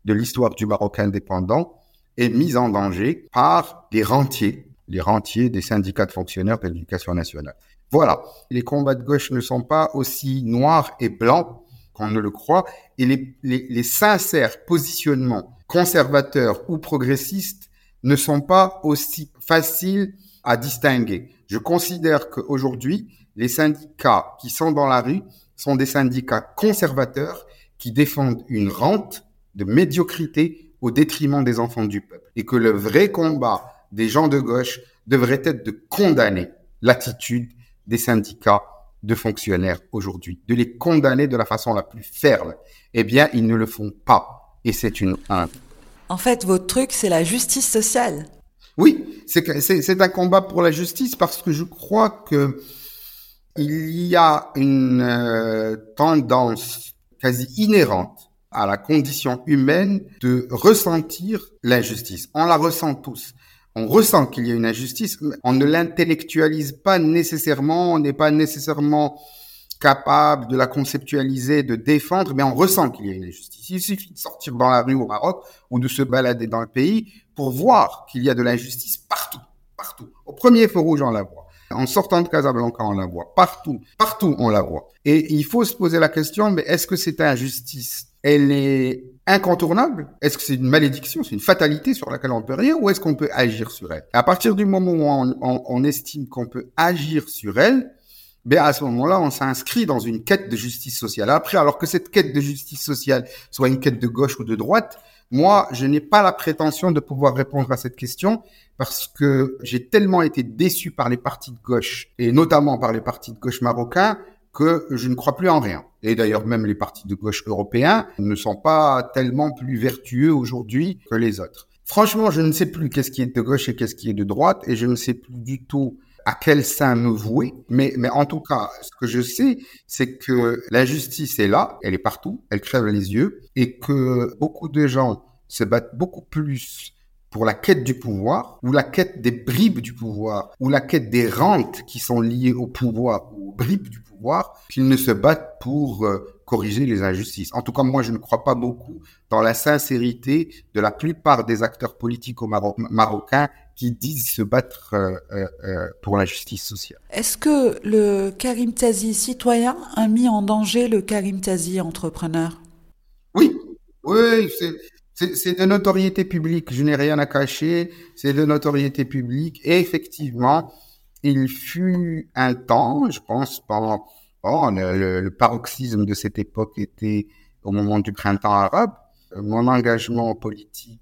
de l'histoire du Maroc indépendant est mise en danger par les rentiers, les rentiers des syndicats de fonctionnaires de l'éducation nationale. Voilà, les combats de gauche ne sont pas aussi noirs et blancs qu'on ne le croit, et les, les, sincères positionnements conservateurs ou progressistes ne sont pas aussi faciles à distinguer. Je considère qu'aujourd'hui, les syndicats qui sont dans la rue sont des syndicats conservateurs qui défendent une rente de médiocrité au détriment des enfants du peuple. Et que le vrai combat des gens de gauche devrait être de condamner l'attitude des syndicats de fonctionnaires aujourd'hui, de les condamner de la façon la plus ferme. Eh bien, ils ne le font pas. Et c'est une honte. En fait, votre truc, c'est la justice sociale. Oui, c'est un combat pour la justice parce que je crois que il y a une euh, tendance quasi inhérente à la condition humaine de ressentir l'injustice. On la ressent tous on ressent qu'il y a une injustice, on ne l'intellectualise pas nécessairement, on n'est pas nécessairement capable de la conceptualiser, de défendre, mais on ressent qu'il y a une injustice. Il suffit de sortir dans la rue au Maroc ou de se balader dans le pays pour voir qu'il y a de l'injustice partout, partout. Au premier feu rouge, on la voit. En sortant de Casablanca, on la voit. Partout, partout, on la voit. Et il faut se poser la question, mais est-ce que cette injustice, elle est incontournable Est-ce que c'est une malédiction, c'est une fatalité sur laquelle on peut rien, ou est-ce qu'on peut agir sur elle? À partir du moment où on, on, estime qu'on peut agir sur elle, ben à ce moment-là, on s'inscrit dans une quête de justice sociale. Après, alors que cette quête de justice sociale soit une quête de gauche ou de droite, moi, je n'ai pas la prétention de pouvoir répondre à cette question parce que j'ai tellement été déçu par les partis de gauche et notamment par les partis de gauche marocains que je ne crois plus en rien. Et d'ailleurs, même les partis de gauche européens ne sont pas tellement plus vertueux aujourd'hui que les autres. Franchement, je ne sais plus qu'est-ce qui est de gauche et qu'est-ce qui est de droite, et je ne sais plus du tout à quel sein me vouer. Mais, mais en tout cas, ce que je sais, c'est que l'injustice est là, elle est partout, elle crève les yeux, et que beaucoup de gens se battent beaucoup plus pour la quête du pouvoir, ou la quête des bribes du pouvoir, ou la quête des rentes qui sont liées au pouvoir, ou aux bribes du pouvoir, qu'ils ne se battent pour euh, corriger les injustices. En tout cas, moi, je ne crois pas beaucoup dans la sincérité de la plupart des acteurs politiques marocains qui disent se battre euh, euh, pour la justice sociale. Est-ce que le Karim Tazi citoyen a mis en danger le Karim Tazi entrepreneur? Oui, oui, c'est de notoriété publique. Je n'ai rien à cacher. C'est de notoriété publique. Et effectivement, il fut un temps, je pense, pendant oh, le, paroxysme de cette époque était au moment du printemps arabe. Mon engagement politique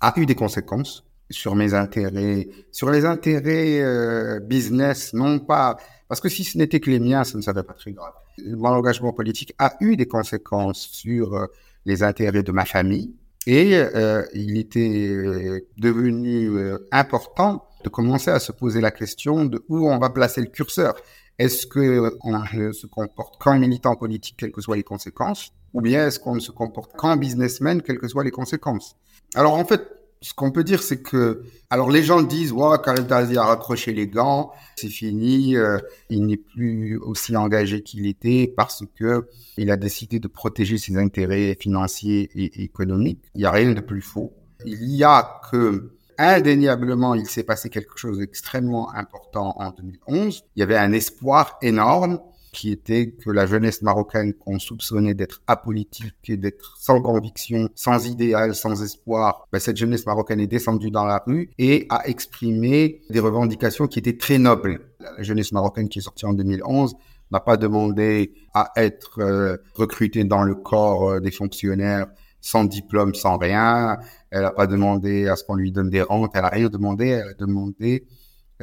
a eu des conséquences sur mes intérêts, sur les intérêts euh, business, non pas parce que si ce n'était que les miens, ça ne serait pas très grave. Mon engagement politique a eu des conséquences sur euh, les intérêts de ma famille et euh, il était devenu important de commencer à se poser la question de où on va placer le curseur. Est-ce que on se comporte qu'un militant politique, quelles que soient les conséquences, ou bien est-ce qu'on se comporte qu'un businessman, quelles que soient les conséquences? Alors en fait, ce qu'on peut dire, c'est que, alors les gens disent, ouais, Karim Tazi a raccroché les gants, c'est fini, euh, il n'est plus aussi engagé qu'il était parce que il a décidé de protéger ses intérêts financiers et économiques. Il n'y a rien de plus faux. Il y a que indéniablement, il s'est passé quelque chose d'extrêmement important en 2011. Il y avait un espoir énorme qui était que la jeunesse marocaine qu'on soupçonnait d'être apolitique et d'être sans conviction, sans idéal, sans espoir, ben cette jeunesse marocaine est descendue dans la rue et a exprimé des revendications qui étaient très nobles. La jeunesse marocaine qui est sortie en 2011 n'a pas demandé à être euh, recrutée dans le corps euh, des fonctionnaires sans diplôme, sans rien. Elle n'a pas demandé à ce qu'on lui donne des rentes. Elle n'a rien demandé. Elle a demandé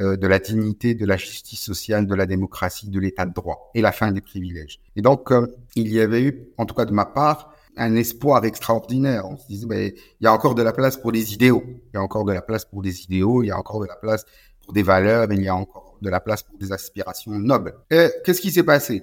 euh, de la dignité, de la justice sociale, de la démocratie, de l'état de droit et la fin des privilèges. Et donc, euh, il y avait eu, en tout cas de ma part, un espoir extraordinaire. On se disait, ben, il y a encore de la place pour des idéaux. Il y a encore de la place pour des idéaux. Il y a encore de la place pour des valeurs. Mais il y a encore de la place pour des aspirations nobles. Qu'est-ce qui s'est passé?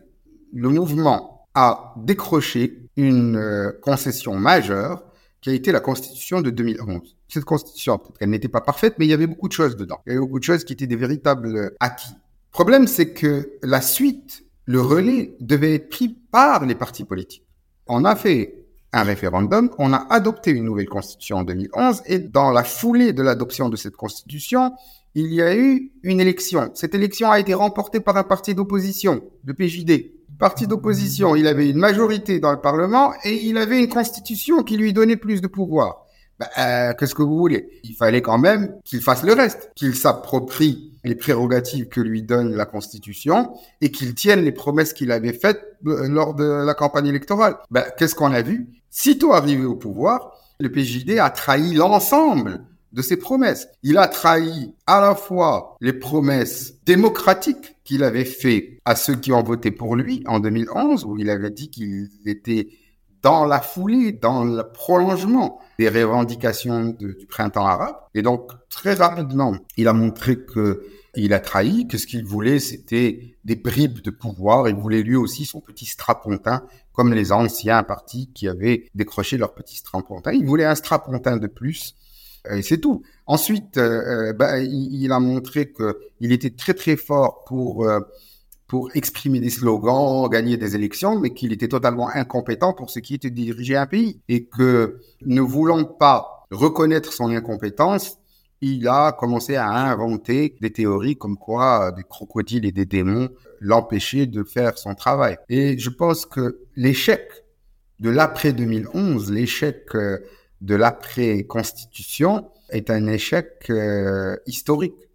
Le mouvement a décroché une euh, concession majeure qui a été la Constitution de 2011. Cette Constitution, qu'elle n'était pas parfaite, mais il y avait beaucoup de choses dedans. Il y avait beaucoup de choses qui étaient des véritables acquis. Le problème, c'est que la suite, le relais, devait être pris par les partis politiques. On a fait un référendum, on a adopté une nouvelle Constitution en 2011, et dans la foulée de l'adoption de cette Constitution, il y a eu une élection. Cette élection a été remportée par un parti d'opposition, le PJD parti d'opposition, il avait une majorité dans le Parlement et il avait une constitution qui lui donnait plus de pouvoir. Ben, euh, Qu'est-ce que vous voulez? Il fallait quand même qu'il fasse le reste, qu'il s'approprie les prérogatives que lui donne la Constitution et qu'il tienne les promesses qu'il avait faites euh, lors de la campagne électorale. Ben, Qu'est-ce qu'on a vu? Sitôt arrivé au pouvoir, le PJD a trahi l'ensemble de ses promesses. Il a trahi à la fois les promesses démocratiques qu'il avait fait à ceux qui ont voté pour lui en 2011, où il avait dit qu'il était dans la foulée, dans le prolongement des revendications du printemps arabe. Et donc, très rapidement, il a montré que il a trahi, que ce qu'il voulait, c'était des bribes de pouvoir. Il voulait lui aussi son petit strapontin, comme les anciens partis qui avaient décroché leur petit strapontin. Il voulait un strapontin de plus et c'est tout. Ensuite, euh, euh, bah, il, a montré qu'il était très très fort pour pour exprimer des slogans, gagner des élections, mais qu'il était totalement incompétent pour ce qui était de diriger un pays. Et que ne voulant pas reconnaître son incompétence, il a commencé à inventer des théories comme quoi des crocodiles et des démons l'empêchaient de faire son travail. Et je pense que l'échec de l'après 2011, l'échec de l'après-constitution est un échec euh, historique.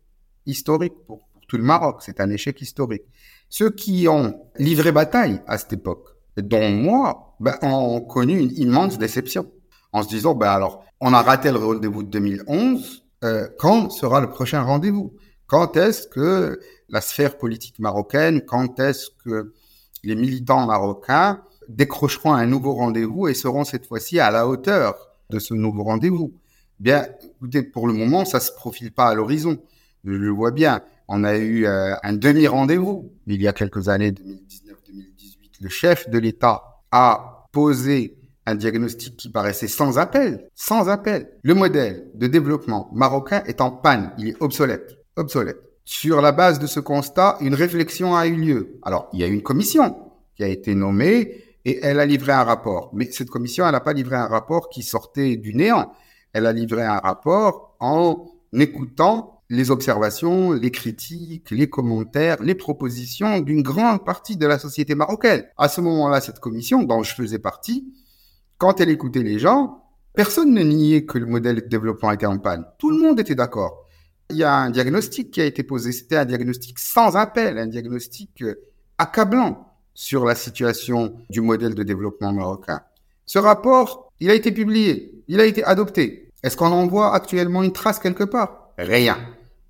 Historique pour, tout le Maroc, c'est un échec historique. Ceux qui ont livré bataille à cette époque, dont moi, ben, ont connu une immense déception. En se disant, ben alors, on a raté le rendez-vous de 2011, euh, quand sera le prochain rendez-vous? Quand est-ce que la sphère politique marocaine, quand est-ce que les militants marocains décrocheront un nouveau rendez-vous et seront cette fois-ci à la hauteur de ce nouveau rendez-vous. Bien, écoutez, pour le moment, ça se profile pas à l'horizon. Je le vois bien. On a eu euh, un demi-rendez-vous il y a quelques années, 2019-2018. Le chef de l'État a posé un diagnostic qui paraissait sans appel, sans appel. Le modèle de développement marocain est en panne, il est obsolète, obsolète. Sur la base de ce constat, une réflexion a eu lieu. Alors, il y a une commission qui a été nommée et elle a livré un rapport. Mais cette commission, elle n'a pas livré un rapport qui sortait du néant. Elle a livré un rapport en écoutant les observations, les critiques, les commentaires, les propositions d'une grande partie de la société marocaine. À ce moment-là, cette commission, dont je faisais partie, quand elle écoutait les gens, personne ne niait que le modèle de développement était en panne. Tout le monde était d'accord. Il y a un diagnostic qui a été posé. C'était un diagnostic sans appel, un diagnostic euh, accablant sur la situation du modèle de développement marocain. Ce rapport, il a été publié, il a été adopté. Est-ce qu'on en voit actuellement une trace quelque part? Rien,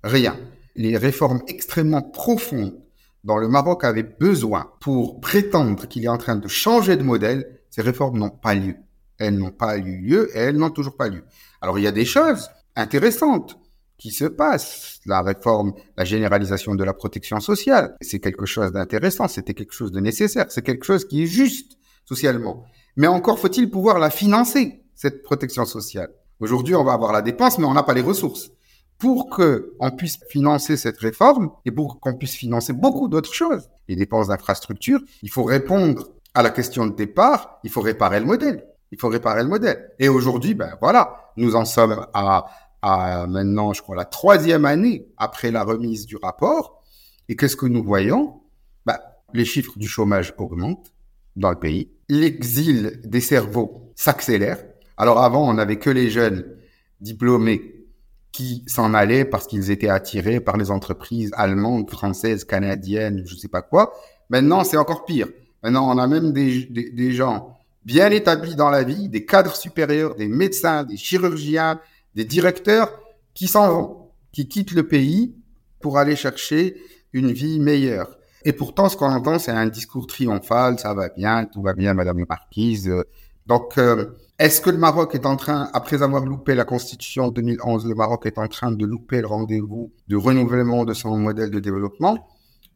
rien. Les réformes extrêmement profondes dont le Maroc avait besoin pour prétendre qu'il est en train de changer de modèle, ces réformes n'ont pas lieu. Elles n'ont pas eu lieu et elles n'ont toujours pas lieu. Alors il y a des choses intéressantes qui se passent. La réforme, la généralisation de la protection sociale, c'est quelque chose d'intéressant, c'était quelque chose de nécessaire, c'est quelque chose qui est juste socialement. Mais encore faut-il pouvoir la financer, cette protection sociale. Aujourd'hui, on va avoir la dépense, mais on n'a pas les ressources. Pour que on puisse financer cette réforme et pour qu'on puisse financer beaucoup d'autres choses, les dépenses d'infrastructure, il faut répondre à la question de départ, il faut réparer le modèle. Il faut réparer le modèle. Et aujourd'hui, ben voilà, nous en sommes à, maintenant, je crois, la troisième année après la remise du rapport. Et qu'est-ce que nous voyons? Ben, Les chiffres du chômage augmentent dans le pays. L'exil des cerveaux s'accélère. Alors avant, on n'avait que les jeunes diplômés qui s'en allaient parce qu'ils étaient attirés par les entreprises allemandes, françaises, canadiennes, je sais pas quoi. Maintenant, c'est encore pire. Maintenant, on a même des gens bien établis dans la vie, des cadres supérieurs, des médecins, des chirurgiens, des directeurs qui s'en vont, qui quittent le pays pour aller chercher une vie meilleure. Et pourtant, ce qu'on entend, c'est un discours triomphal, ça va bien, tout va bien, Madame la Marquise. Donc, euh, est-ce que le Maroc est en train, après avoir loupé la Constitution de 2011, le Maroc est en train de louper le rendez-vous de renouvellement de son modèle de développement?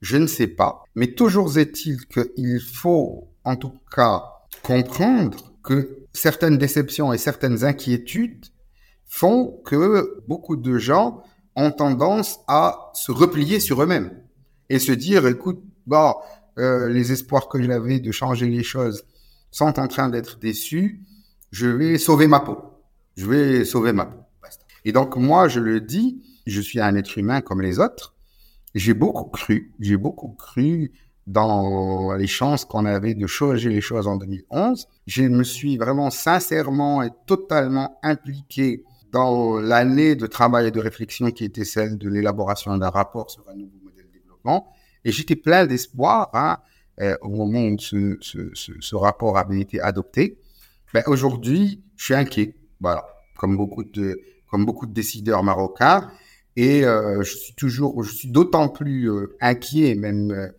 Je ne sais pas. Mais toujours est-il qu'il faut, en tout cas, comprendre que certaines déceptions et certaines inquiétudes font que beaucoup de gens ont tendance à se replier sur eux-mêmes et se dire, écoute, bah, euh, les espoirs que j'avais de changer les choses sont en train d'être déçus, je vais sauver ma peau. Je vais sauver ma peau. Et donc, moi, je le dis, je suis un être humain comme les autres. J'ai beaucoup cru, j'ai beaucoup cru dans les chances qu'on avait de changer les choses en 2011. Je me suis vraiment sincèrement et totalement impliqué dans l'année de travail et de réflexion qui était celle de l'élaboration d'un rapport sur un nouveau modèle de développement. Et j'étais plein d'espoir hein, euh, au moment où ce, rapport avait été adopté. Ben, Aujourd'hui, je suis inquiet, voilà, comme beaucoup de, comme beaucoup de décideurs marocains. Et euh, je suis toujours, je suis d'autant plus euh, inquiet, même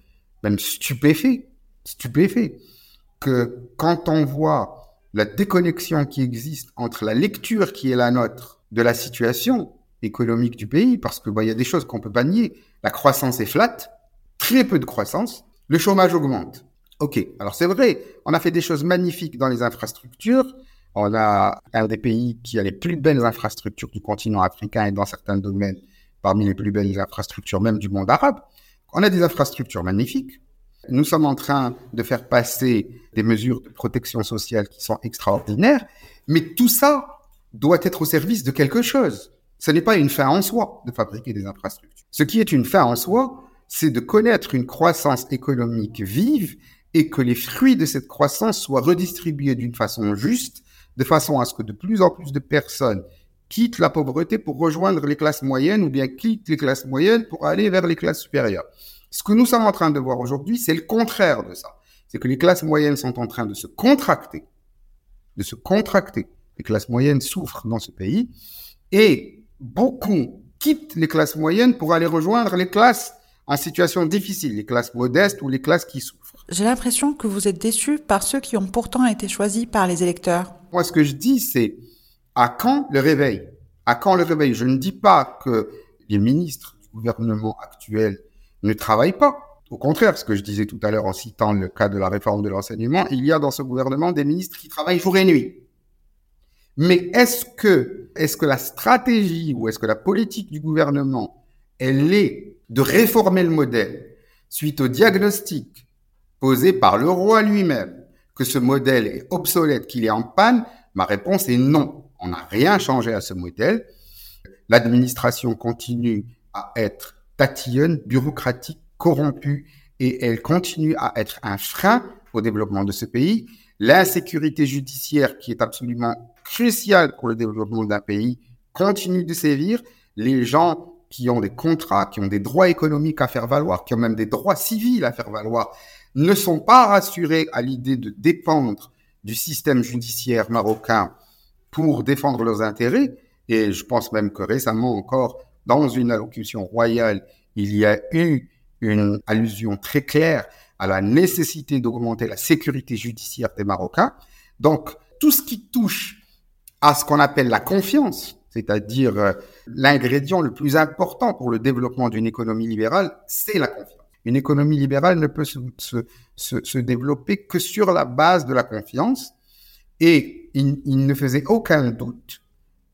même stupéfait, stupéfait, que quand on voit la déconnexion qui existe entre la lecture qui est la nôtre de la situation économique du pays, parce que il y a des choses qu'on peut pas nier. La croissance est flat, très peu de croissance, le chômage augmente. Ok, alors c'est vrai, on a fait des choses magnifiques dans les infrastructures. On a un des pays qui a les plus belles infrastructures du continent africain et dans certains domaines parmi les plus belles infrastructures même du monde arabe. On a des infrastructures magnifiques. Nous sommes en train de faire passer des mesures de protection sociale qui sont extraordinaires, mais tout ça doit être au service de quelque chose. Ce n'est pas une fin en soi de fabriquer des infrastructures. Ce qui est une fin en soi, c'est de connaître une croissance économique vive et que les fruits de cette croissance soient redistribués d'une façon juste, de façon à ce que de plus en plus de personnes quittent la pauvreté pour rejoindre les classes moyennes ou bien quittent les classes moyennes pour aller vers les classes supérieures. Ce que nous sommes en train de voir aujourd'hui, c'est le contraire de ça. C'est que les classes moyennes sont en train de se contracter, de se contracter. Les classes moyennes souffrent dans ce pays et beaucoup quittent les classes moyennes pour aller rejoindre les classes en situation difficile, les classes modestes ou les classes qui souffrent. J'ai l'impression que vous êtes déçu par ceux qui ont pourtant été choisis par les électeurs. Moi, ce que je dis, c'est à quand le réveil? À quand le réveil? Je ne dis pas que les ministres du gouvernement actuel ne travaillent pas. Au contraire, ce que je disais tout à l'heure en citant le cas de la réforme de l'enseignement, il y a dans ce gouvernement des ministres qui travaillent jour et nuit. Mais est-ce que, est-ce que la stratégie ou est-ce que la politique du gouvernement, elle est de réformer le modèle suite au diagnostic posé par le roi lui-même, que ce modèle est obsolète, qu'il est en panne? Ma réponse est non. On n'a rien changé à ce modèle. L'administration continue à être tatillonne, bureaucratique, corrompue, et elle continue à être un frein au développement de ce pays. L'insécurité judiciaire, qui est absolument cruciale pour le développement d'un pays, continue de sévir. Les gens qui ont des contrats, qui ont des droits économiques à faire valoir, qui ont même des droits civils à faire valoir, ne sont pas rassurés à l'idée de dépendre du système judiciaire marocain pour défendre leurs intérêts. Et je pense même que récemment encore, dans une allocution royale, il y a eu une allusion très claire à la nécessité d'augmenter la sécurité judiciaire des Marocains. Donc, tout ce qui touche à ce qu'on appelle la confiance, c'est-à-dire euh, l'ingrédient le plus important pour le développement d'une économie libérale, c'est la confiance. Une économie libérale ne peut se, se, se, développer que sur la base de la confiance. Et il, ne faisait aucun doute,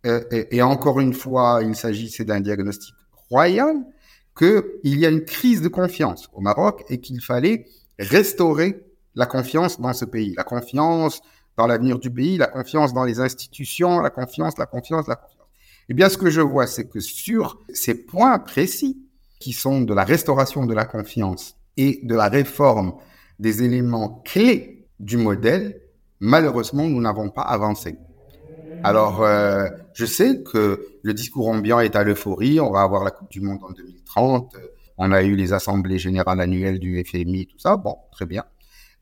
et, et, encore une fois, il s'agissait d'un diagnostic royal, qu'il y a une crise de confiance au Maroc et qu'il fallait restaurer la confiance dans ce pays, la confiance dans l'avenir du pays, la confiance dans les institutions, la confiance, la confiance, la confiance. Eh bien, ce que je vois, c'est que sur ces points précis, qui sont de la restauration de la confiance et de la réforme des éléments clés du modèle, malheureusement, nous n'avons pas avancé. Alors, euh, je sais que le discours ambiant est à l'euphorie. On va avoir la Coupe du Monde en 2030. On a eu les assemblées générales annuelles du FMI, tout ça. Bon, très bien.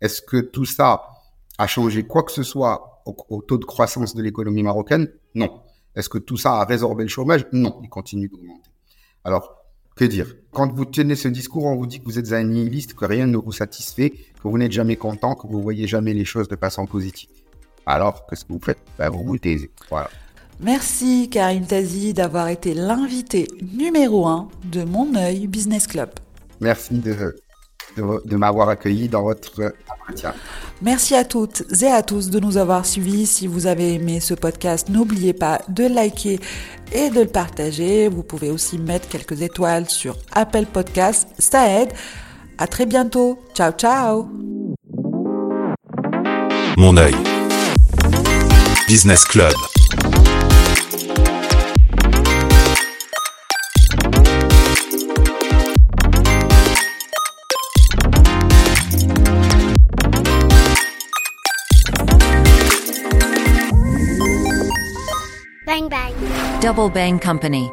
Est-ce que tout ça a changé quoi que ce soit au, au taux de croissance de l'économie marocaine? Non. Est-ce que tout ça a résorbé le chômage? Non, il continue d'augmenter. Alors, que dire? Quand vous tenez ce discours, on vous dit que vous êtes un nihiliste, que rien ne vous satisfait, que vous n'êtes jamais content, que vous voyez jamais les choses de façon positive. Alors, qu'est-ce que vous faites? Ben, Vous vous taisez. Voilà. Merci Karim Tazi d'avoir été l'invité numéro un de Mon Oeil Business Club. Merci de, de, m'avoir accueilli dans votre entretien. Merci à toutes et à tous de nous avoir suivis. Si vous avez aimé ce podcast, n'oubliez pas de liker et de le partager. Vous pouvez aussi mettre quelques étoiles sur Apple Podcast. Ça aide. À très bientôt. Ciao, ciao. Mon œil. Business Club. Double Bang Company